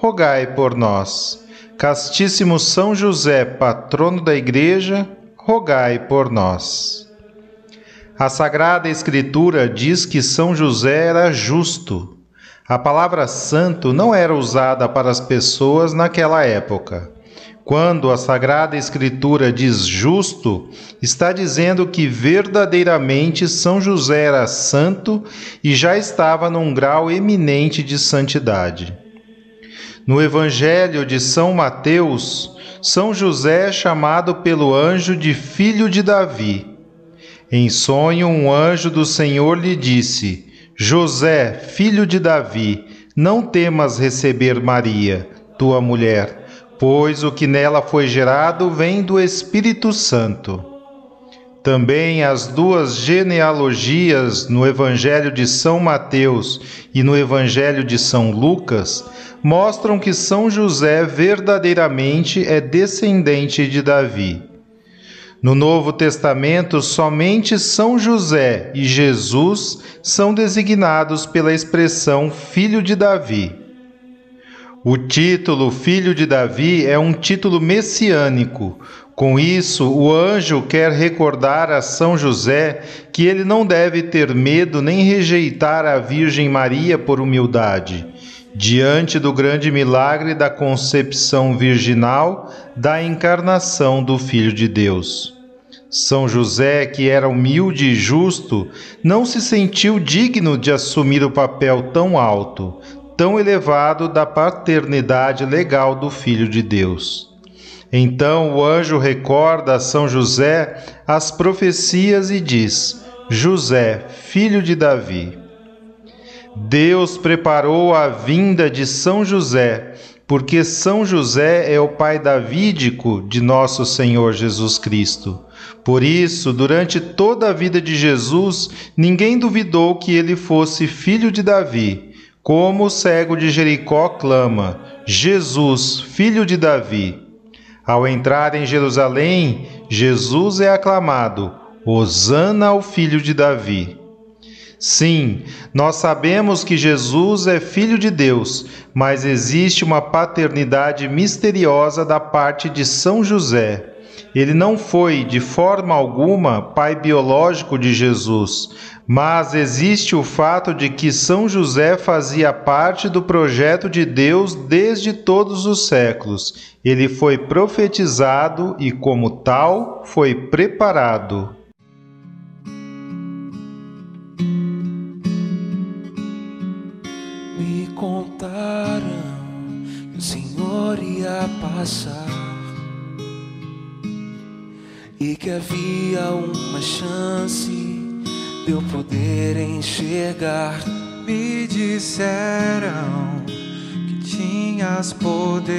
rogai por nós. Castíssimo São José, patrono da Igreja, rogai por nós. A Sagrada Escritura diz que São José era justo. A palavra santo não era usada para as pessoas naquela época. Quando a Sagrada Escritura diz justo, está dizendo que verdadeiramente São José era santo e já estava num grau eminente de santidade. No Evangelho de São Mateus, São José é chamado pelo anjo de filho de Davi. Em sonho, um anjo do Senhor lhe disse: José, filho de Davi, não temas receber Maria, tua mulher, pois o que nela foi gerado vem do Espírito Santo. Também as duas genealogias no Evangelho de São Mateus e no Evangelho de São Lucas mostram que São José verdadeiramente é descendente de Davi. No Novo Testamento, somente São José e Jesus são designados pela expressão Filho de Davi. O título Filho de Davi é um título messiânico. Com isso, o anjo quer recordar a São José que ele não deve ter medo nem rejeitar a Virgem Maria por humildade diante do grande milagre da concepção virginal da encarnação do Filho de Deus. São José, que era humilde e justo, não se sentiu digno de assumir o papel tão alto, tão elevado da paternidade legal do Filho de Deus. Então o anjo recorda a São José as profecias e diz: José, filho de Davi. Deus preparou a vinda de São José, porque São José é o pai davídico de nosso Senhor Jesus Cristo. Por isso, durante toda a vida de Jesus, ninguém duvidou que ele fosse filho de Davi, como o cego de Jericó clama: Jesus, filho de Davi. Ao entrar em Jerusalém, Jesus é aclamado: Hosana ao filho de Davi. Sim, nós sabemos que Jesus é Filho de Deus, mas existe uma paternidade misteriosa da parte de São José. Ele não foi, de forma alguma, pai biológico de Jesus, mas existe o fato de que São José fazia parte do projeto de Deus desde todos os séculos. Ele foi profetizado e, como tal, foi preparado. Passar e que havia uma chance de eu poder enxergar. Me disseram que tinhas poder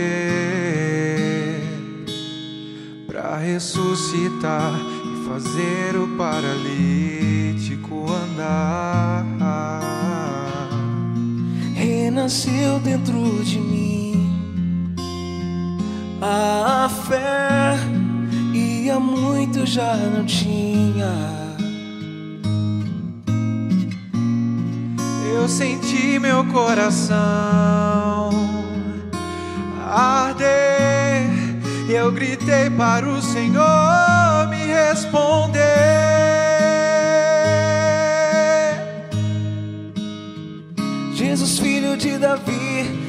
para ressuscitar e fazer o paralítico andar. Renasceu dentro de mim a fé há muito já não tinha. Eu senti meu coração arder. Eu gritei para o Senhor me responder. Jesus, filho de Davi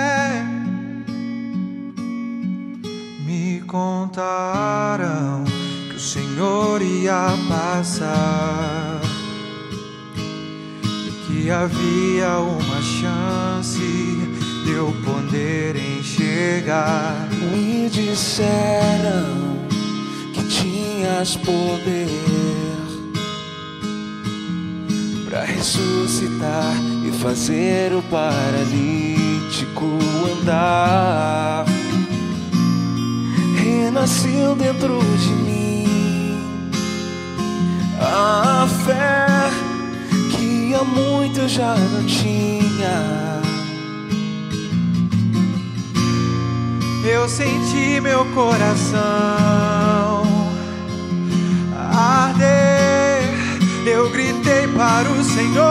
Contaram que o Senhor ia passar e que havia uma chance de eu poder enxergar. Me disseram que tinhas poder para ressuscitar e fazer o paralítico andar. Renasceu dentro de mim a fé que há muito eu já não tinha. Eu senti meu coração arder. Eu gritei para o Senhor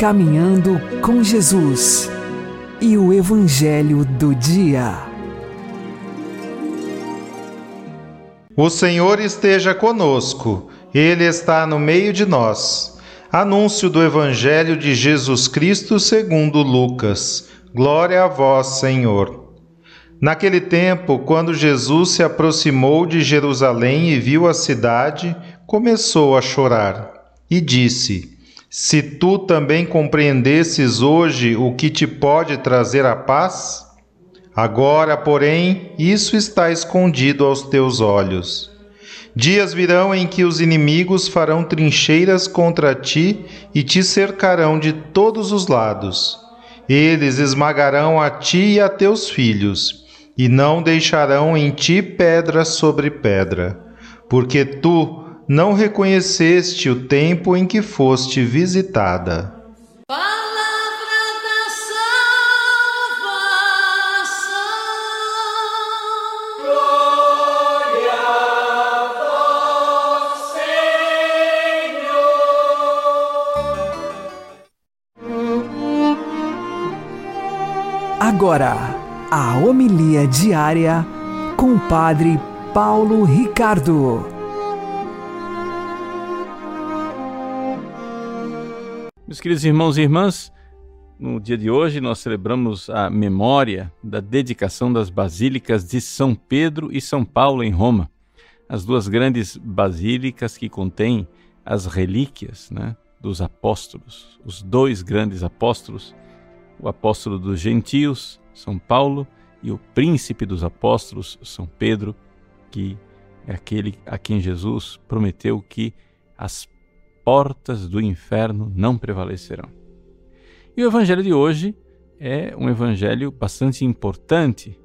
Caminhando com Jesus e o Evangelho do Dia. O Senhor esteja conosco, Ele está no meio de nós. Anúncio do Evangelho de Jesus Cristo segundo Lucas. Glória a vós, Senhor. Naquele tempo, quando Jesus se aproximou de Jerusalém e viu a cidade, começou a chorar e disse: Se tu também compreendesses hoje o que te pode trazer a paz, agora, porém, isso está escondido aos teus olhos. Dias virão em que os inimigos farão trincheiras contra ti e te cercarão de todos os lados. Eles esmagarão a ti e a teus filhos, e não deixarão em ti pedra sobre pedra, porque tu não reconheceste o tempo em que foste visitada. Palavra da salvação. Agora, a homilia diária com o Padre Paulo Ricardo. Meus queridos irmãos e irmãs, no dia de hoje nós celebramos a memória da dedicação das basílicas de São Pedro e São Paulo em Roma, as duas grandes basílicas que contêm as relíquias né, dos apóstolos, os dois grandes apóstolos, o apóstolo dos gentios, São Paulo, e o príncipe dos apóstolos, São Pedro, que é aquele a quem Jesus prometeu que as portas do inferno não prevalecerão. E o evangelho de hoje é um evangelho bastante importante.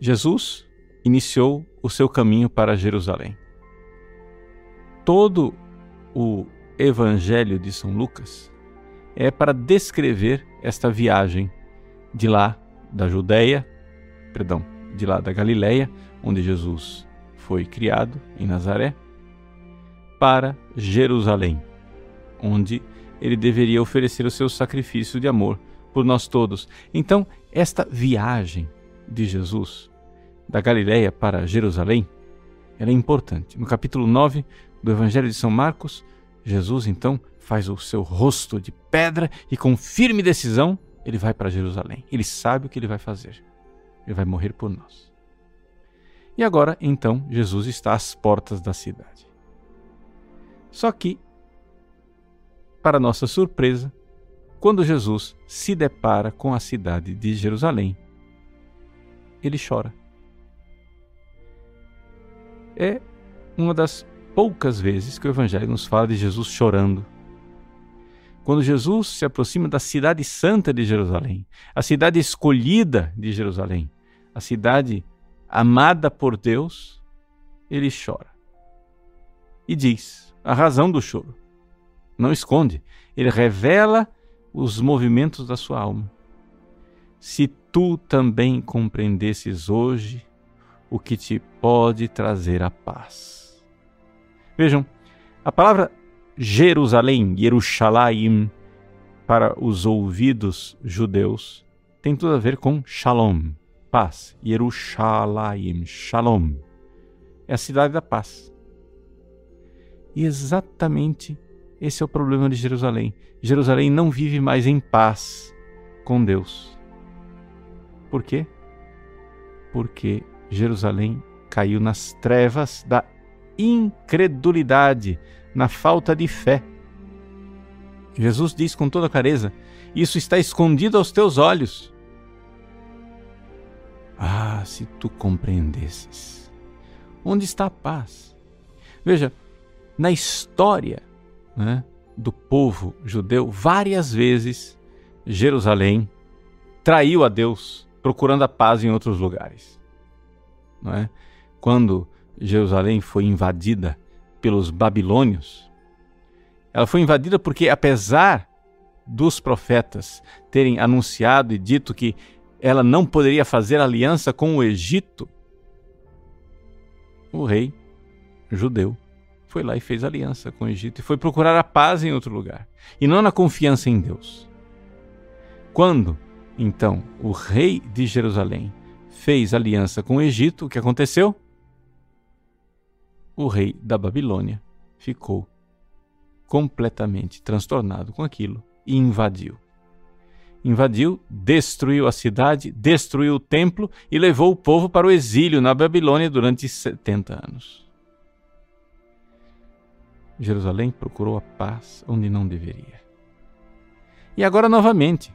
Jesus iniciou o seu caminho para Jerusalém. Todo o evangelho de São Lucas é para descrever esta viagem de lá da Judéia, perdão, de lá da Galileia, onde Jesus foi criado em Nazaré, para Jerusalém, onde ele deveria oferecer o seu sacrifício de amor por nós todos. Então, esta viagem de Jesus da Galiléia para Jerusalém era importante. No capítulo 9 do Evangelho de São Marcos, Jesus então faz o seu rosto de pedra e com firme decisão ele vai para Jerusalém. Ele sabe o que ele vai fazer. Ele vai morrer por nós. E agora, então, Jesus está às portas da cidade. Só que, para nossa surpresa, quando Jesus se depara com a cidade de Jerusalém, ele chora. É uma das poucas vezes que o Evangelho nos fala de Jesus chorando. Quando Jesus se aproxima da cidade santa de Jerusalém, a cidade escolhida de Jerusalém, a cidade amada por Deus, ele chora. E diz a razão do choro. Não esconde, ele revela os movimentos da sua alma. Se tu também compreendesses hoje o que te pode trazer a paz. Vejam, a palavra Jerusalém, Yerushalayim, para os ouvidos judeus, tem tudo a ver com Shalom, paz. Yerushalayim, Shalom. É a cidade da paz. E exatamente esse é o problema de Jerusalém. Jerusalém não vive mais em paz com Deus. Por quê? Porque Jerusalém caiu nas trevas da incredulidade, na falta de fé. Jesus diz com toda clareza: Isso está escondido aos teus olhos. Ah, se tu compreendesses. Onde está a paz? Veja, na história né, do povo judeu, várias vezes Jerusalém traiu a Deus, procurando a paz em outros lugares. Não é? Quando Jerusalém foi invadida pelos babilônios, ela foi invadida porque, apesar dos profetas terem anunciado e dito que ela não poderia fazer aliança com o Egito, o rei judeu foi lá e fez aliança com o Egito e foi procurar a paz em outro lugar, e não na confiança em Deus. Quando, então, o rei de Jerusalém fez aliança com o Egito, o que aconteceu? O rei da Babilônia ficou completamente transtornado com aquilo e invadiu. Invadiu, destruiu a cidade, destruiu o templo e levou o povo para o exílio na Babilônia durante 70 anos. Jerusalém procurou a paz onde não deveria. E agora, novamente,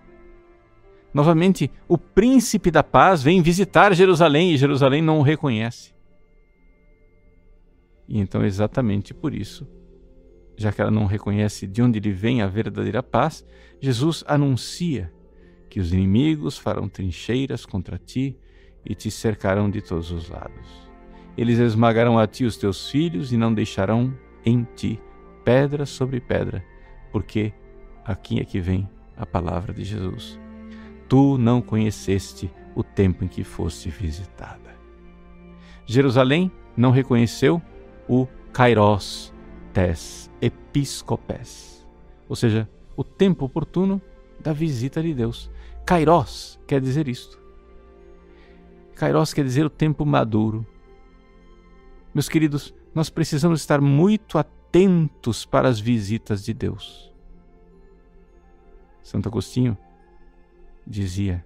novamente, o príncipe da paz vem visitar Jerusalém e Jerusalém não o reconhece. E então, exatamente por isso, já que ela não reconhece de onde lhe vem a verdadeira paz, Jesus anuncia que os inimigos farão trincheiras contra ti e te cercarão de todos os lados. Eles esmagarão a ti os teus filhos e não deixarão em ti pedra sobre pedra, porque aqui é que vem a palavra de Jesus. Tu não conheceste o tempo em que foste visitada. Jerusalém não reconheceu o Kairos tes episcopes, ou seja, o tempo oportuno da visita de Deus. Kairos quer dizer isto. Kairos quer dizer o tempo maduro. Meus queridos, nós precisamos estar muito atentos para as visitas de Deus. Santo Agostinho dizia: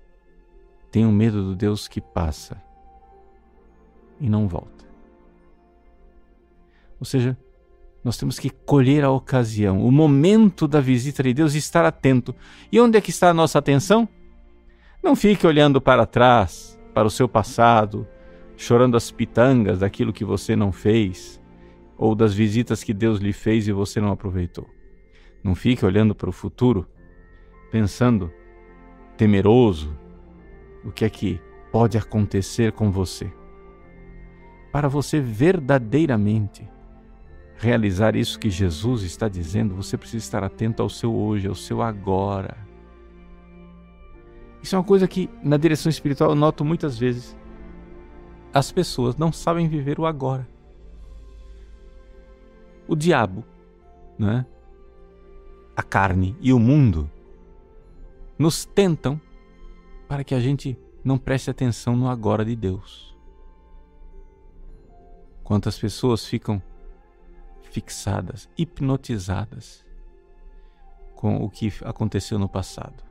tenho medo do Deus que passa e não volta. Ou seja, nós temos que colher a ocasião, o momento da visita de Deus e estar atento. E onde é que está a nossa atenção? Não fique olhando para trás, para o seu passado, chorando as pitangas daquilo que você não fez, ou das visitas que Deus lhe fez e você não aproveitou. Não fique olhando para o futuro, pensando, temeroso, o que é que pode acontecer com você. Para você verdadeiramente realizar isso que Jesus está dizendo, você precisa estar atento ao seu hoje, ao seu agora. Isso é uma coisa que na direção espiritual eu noto muitas vezes. As pessoas não sabem viver o agora. o diabo, né? a carne e o mundo nos tentam para que a gente não preste atenção no agora de Deus. Quantas pessoas ficam fixadas, hipnotizadas com o que aconteceu no passado,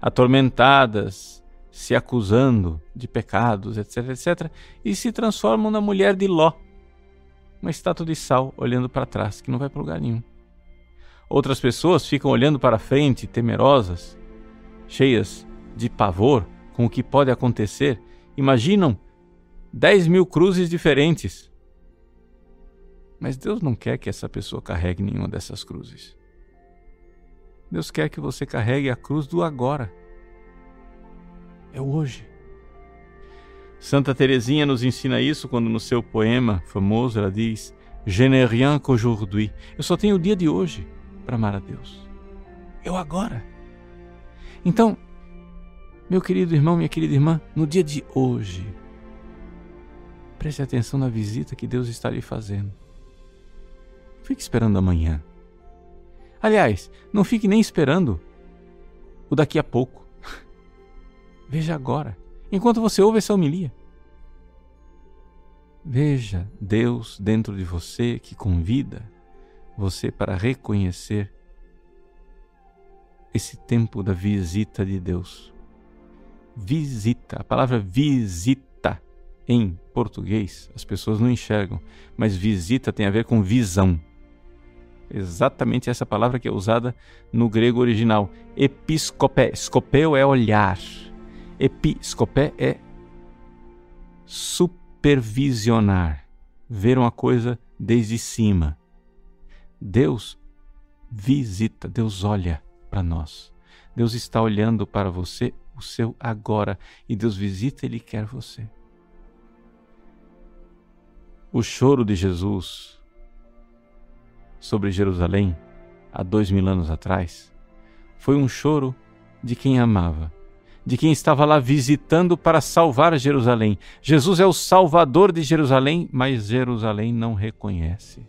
atormentadas, se acusando de pecados, etc, etc, e se transformam na mulher de Ló, uma estátua de sal olhando para trás, que não vai para lugar nenhum. Outras pessoas ficam olhando para frente, temerosas, cheias de pavor com o que pode acontecer, imaginam 10 mil cruzes diferentes. Mas Deus não quer que essa pessoa carregue nenhuma dessas cruzes. Deus quer que você carregue a cruz do agora. É hoje. Santa Teresinha nos ensina isso quando no seu poema famoso ela diz: Je n'ai rien qu'aujourd'hui. Eu só tenho o dia de hoje para amar a Deus. Eu agora. Então, meu querido irmão, minha querida irmã, no dia de hoje, preste atenção na visita que Deus está lhe fazendo. Fique esperando amanhã. Aliás, não fique nem esperando o daqui a pouco. Veja agora, enquanto você ouve essa homilia. Veja Deus dentro de você que convida você para reconhecer esse tempo da visita de Deus. Visita, a palavra visita em português as pessoas não enxergam, mas visita tem a ver com visão. Exatamente essa palavra que é usada no grego original. Episcopé. Scopeu é olhar. Episcopé é supervisionar, ver uma coisa desde cima. Deus visita, Deus olha para nós. Deus está olhando para você, o seu agora, e Deus visita, Ele quer você. O choro de Jesus sobre Jerusalém, há dois mil anos atrás, foi um choro de quem amava, de quem estava lá visitando para salvar Jerusalém. Jesus é o salvador de Jerusalém, mas Jerusalém não reconhece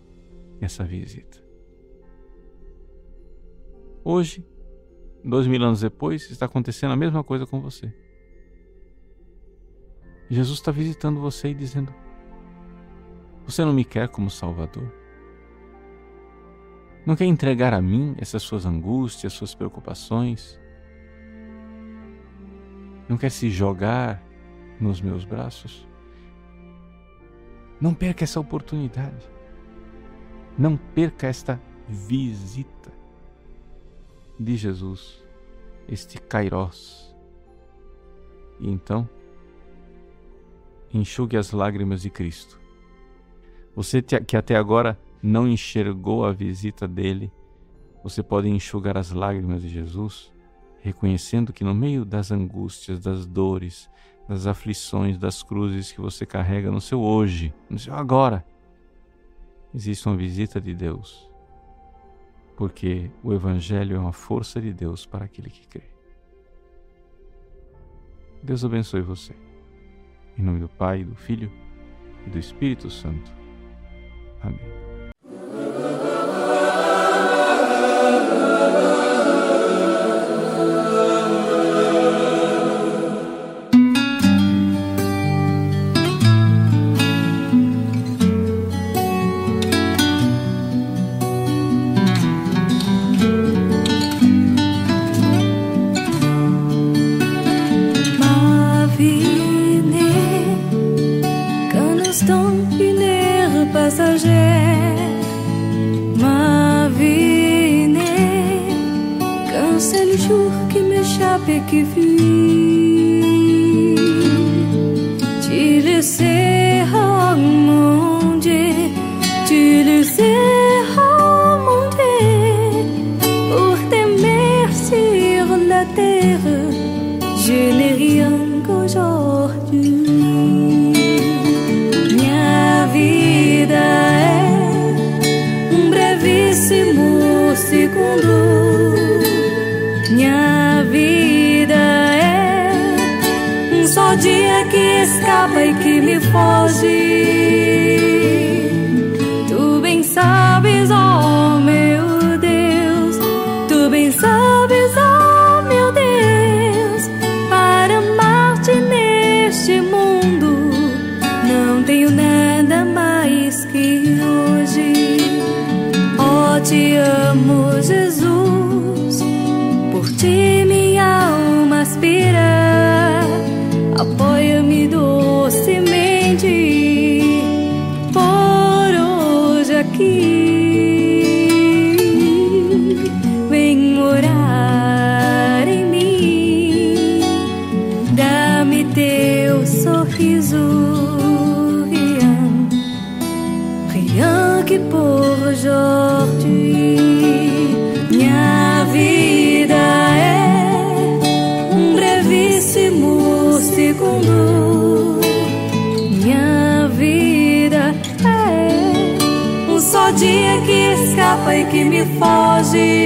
essa visita. Hoje, dois mil anos depois, está acontecendo a mesma coisa com você. Jesus está visitando você e dizendo: Você não me quer como Salvador? Não quer entregar a mim essas suas angústias, suas preocupações? Não quer se jogar nos meus braços? Não perca essa oportunidade. Não perca esta visita de Jesus, este Kairós. E então, enxugue as lágrimas de Cristo. Você que até agora não enxergou a visita dele, você pode enxugar as lágrimas de Jesus, reconhecendo que no meio das angústias, das dores, das aflições, das cruzes que você carrega no seu hoje, no seu agora, existe uma visita de Deus porque o Evangelho é uma força de Deus para aquele que crê. Deus abençoe você. Em nome do Pai, do Filho e do Espírito Santo. Amém. E que me foge.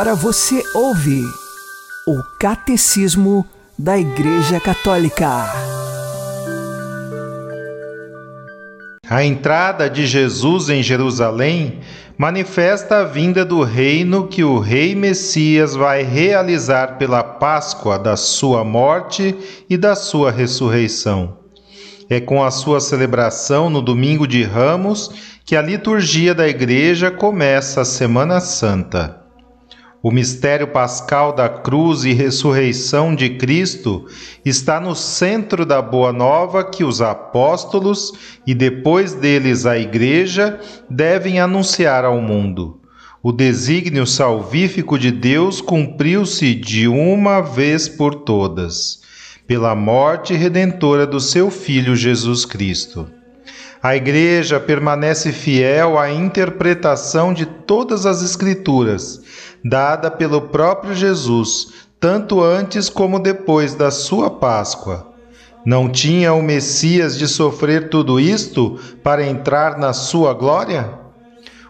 Agora você ouve o Catecismo da Igreja Católica. A entrada de Jesus em Jerusalém manifesta a vinda do reino que o Rei Messias vai realizar pela Páscoa da sua morte e da sua ressurreição. É com a sua celebração no domingo de Ramos que a liturgia da Igreja começa a Semana Santa. O mistério pascal da cruz e ressurreição de Cristo está no centro da boa nova que os apóstolos e depois deles a Igreja devem anunciar ao mundo. O desígnio salvífico de Deus cumpriu-se de uma vez por todas, pela morte redentora do seu Filho Jesus Cristo. A Igreja permanece fiel à interpretação de todas as Escrituras, dada pelo próprio Jesus, tanto antes como depois da sua Páscoa. Não tinha o Messias de sofrer tudo isto para entrar na sua glória?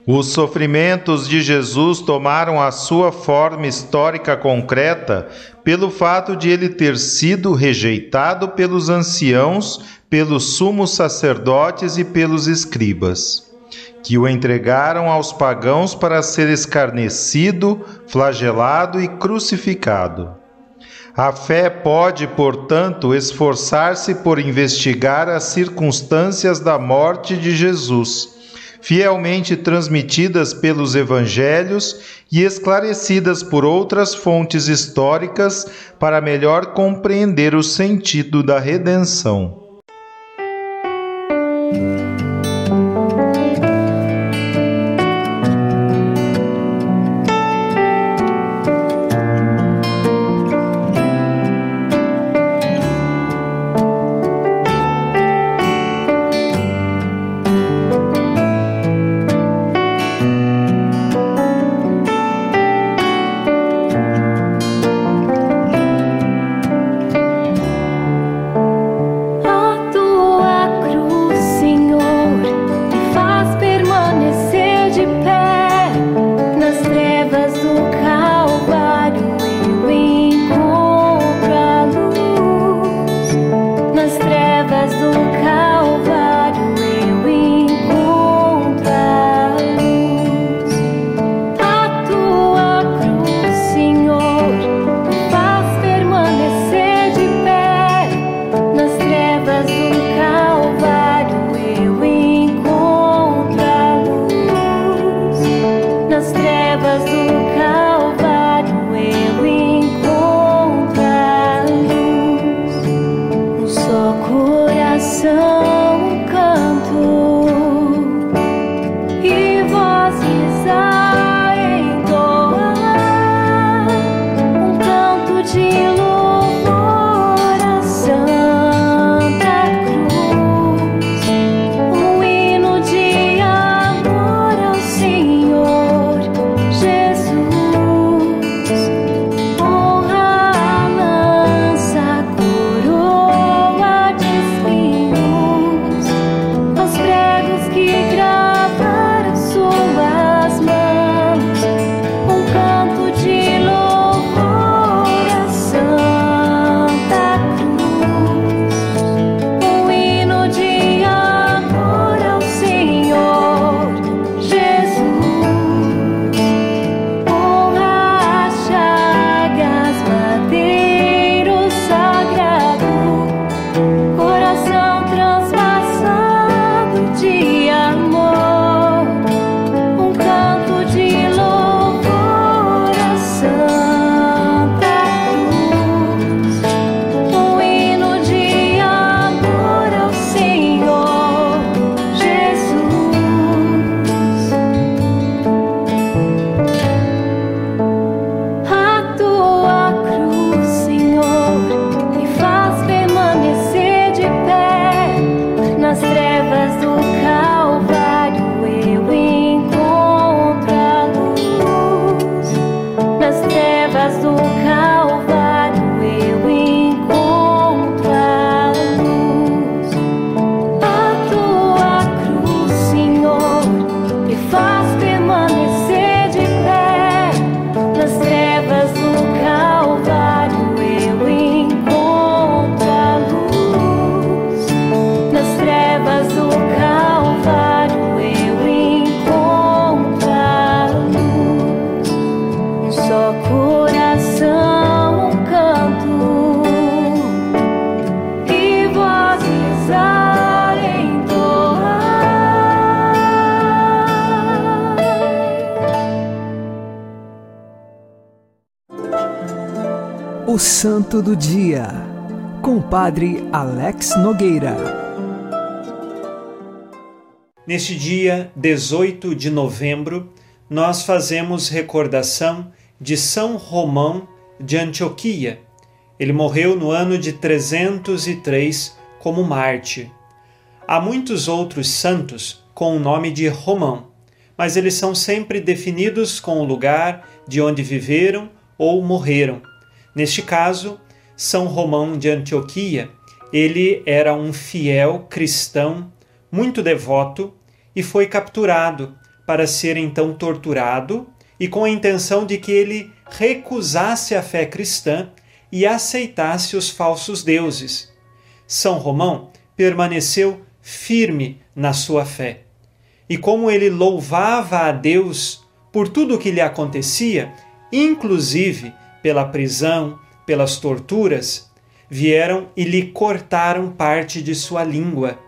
Os sofrimentos de Jesus tomaram a sua forma histórica concreta pelo fato de ele ter sido rejeitado pelos anciãos, pelos sumos sacerdotes e pelos escribas, que o entregaram aos pagãos para ser escarnecido, flagelado e crucificado. A fé pode, portanto, esforçar-se por investigar as circunstâncias da morte de Jesus, fielmente transmitidas pelos evangelhos e esclarecidas por outras fontes históricas para melhor compreender o sentido da redenção. Santo do Dia, com o Padre Alex Nogueira. Neste dia 18 de novembro, nós fazemos recordação de São Romão de Antioquia. Ele morreu no ano de 303 como mártir. Há muitos outros santos com o nome de Romão, mas eles são sempre definidos com o lugar de onde viveram ou morreram. Neste caso, São Romão de Antioquia, ele era um fiel cristão, muito devoto, e foi capturado para ser então torturado e com a intenção de que ele recusasse a fé cristã e aceitasse os falsos deuses. São Romão permaneceu firme na sua fé. E como ele louvava a Deus por tudo o que lhe acontecia, inclusive pela prisão, pelas torturas, vieram e lhe cortaram parte de sua língua.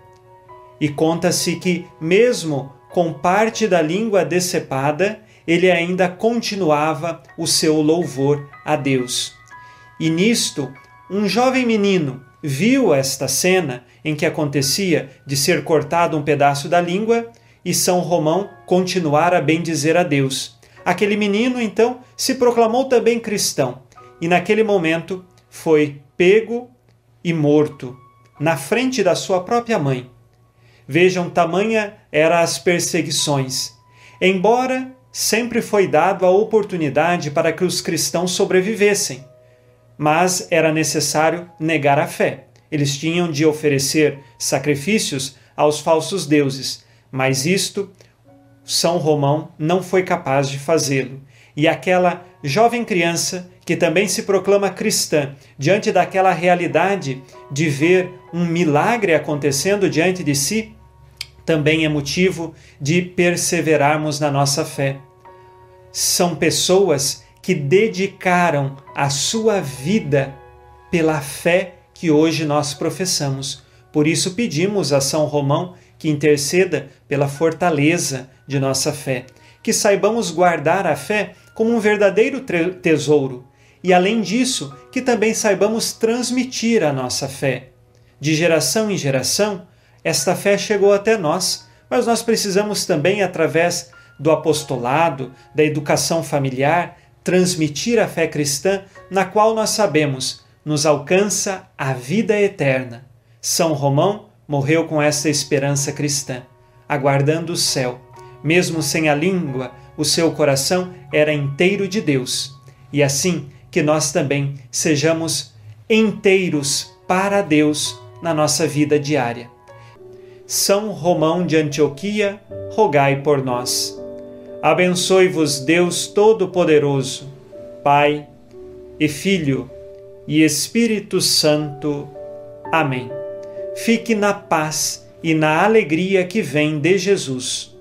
E conta-se que, mesmo com parte da língua decepada, ele ainda continuava o seu louvor a Deus. E nisto, um jovem menino viu esta cena em que acontecia de ser cortado um pedaço da língua e São Romão continuar a bendizer a Deus. Aquele menino, então, se proclamou também cristão e, naquele momento, foi pego e morto na frente da sua própria mãe. Vejam, tamanha eram as perseguições. Embora sempre foi dado a oportunidade para que os cristãos sobrevivessem, mas era necessário negar a fé. Eles tinham de oferecer sacrifícios aos falsos deuses, mas isto São Romão não foi capaz de fazê-lo. E aquela jovem criança que também se proclama cristã, diante daquela realidade de ver um milagre acontecendo diante de si, também é motivo de perseverarmos na nossa fé. São pessoas que dedicaram a sua vida pela fé que hoje nós professamos. Por isso pedimos a São Romão que interceda pela fortaleza de nossa fé, que saibamos guardar a fé como um verdadeiro tesouro e, além disso, que também saibamos transmitir a nossa fé. De geração em geração, esta fé chegou até nós, mas nós precisamos também, através do apostolado, da educação familiar, transmitir a fé cristã, na qual nós sabemos nos alcança a vida eterna. São Romão morreu com essa esperança cristã, aguardando o céu. Mesmo sem a língua, o seu coração era inteiro de Deus. E assim que nós também sejamos inteiros para Deus na nossa vida diária. São Romão de Antioquia, rogai por nós. Abençoe-vos Deus Todo-Poderoso, Pai e Filho e Espírito Santo. Amém. Fique na paz e na alegria que vem de Jesus.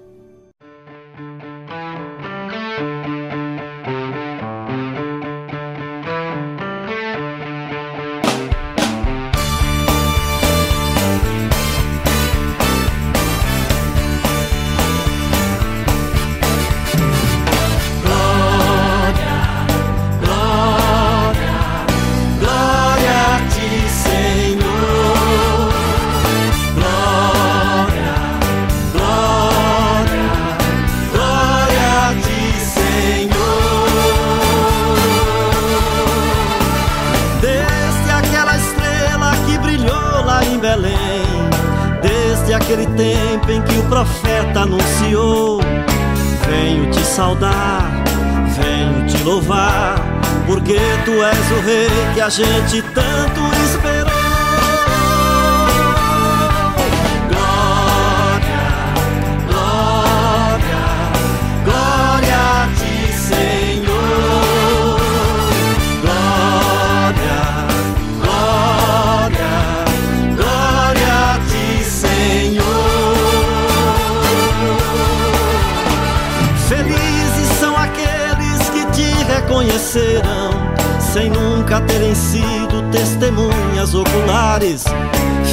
Conhecerão sem nunca terem sido testemunhas oculares.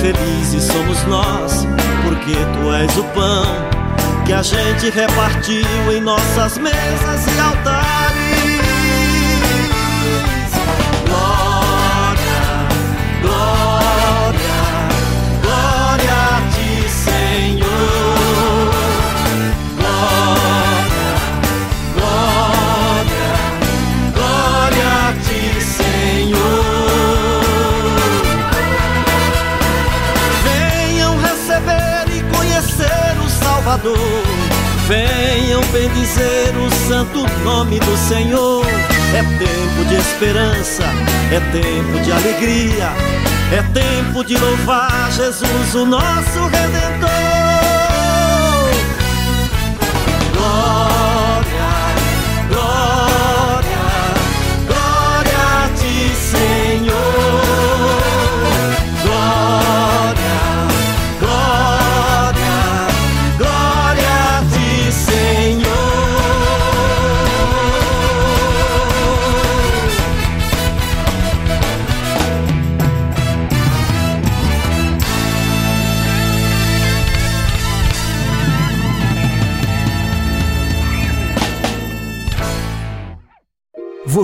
Felizes somos nós, porque tu és o pão que a gente repartiu em nossas mesas e altares. Salvador. Venham bendizer o santo nome do Senhor. É tempo de esperança, é tempo de alegria, é tempo de louvar Jesus, o nosso Redentor.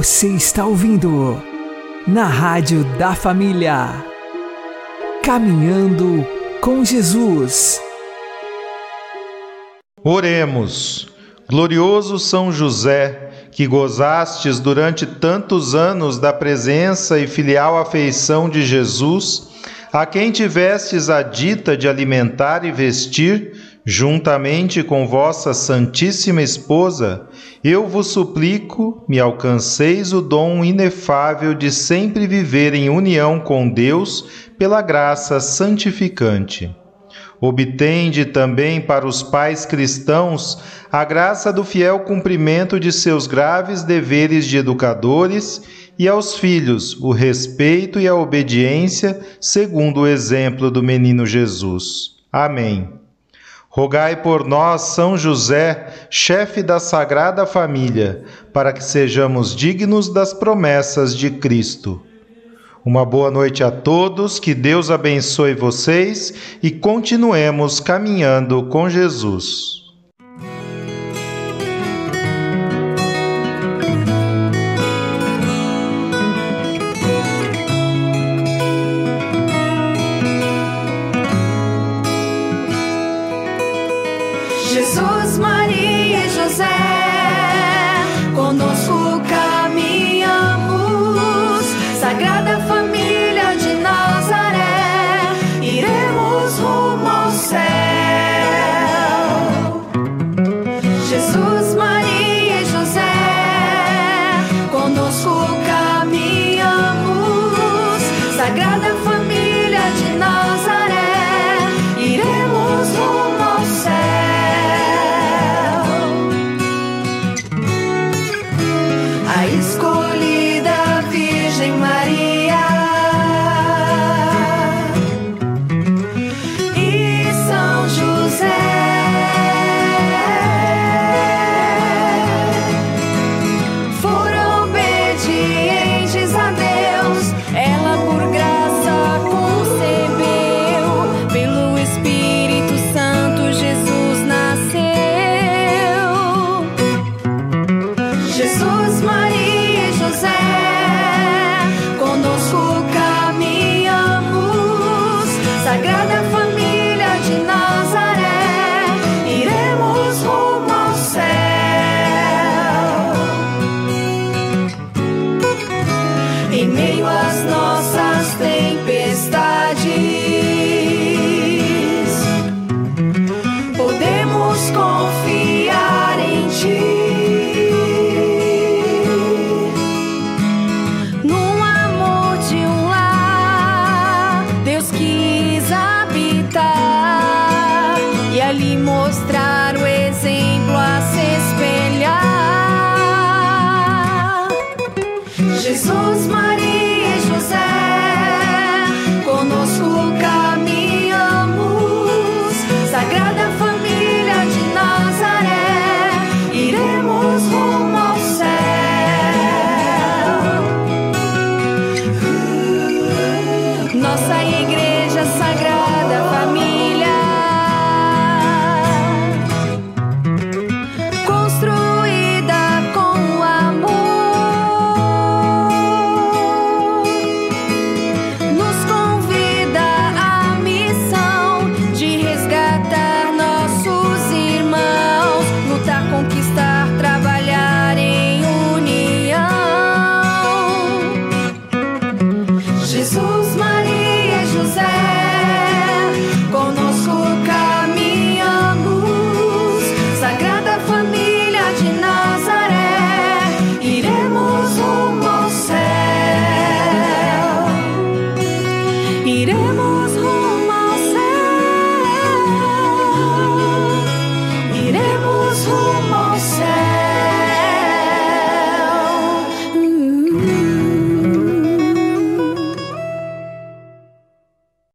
Você está ouvindo na Rádio da Família. Caminhando com Jesus. Oremos. Glorioso São José, que gozastes durante tantos anos da presença e filial afeição de Jesus, a quem tivestes a dita de alimentar e vestir, juntamente com vossa Santíssima Esposa, eu vos suplico, me alcanceis o dom inefável de sempre viver em união com Deus pela graça santificante. Obtende também para os pais cristãos a graça do fiel cumprimento de seus graves deveres de educadores e aos filhos o respeito e a obediência, segundo o exemplo do menino Jesus. Amém. Rogai por nós, São José, chefe da Sagrada Família, para que sejamos dignos das promessas de Cristo. Uma boa noite a todos, que Deus abençoe vocês e continuemos caminhando com Jesus.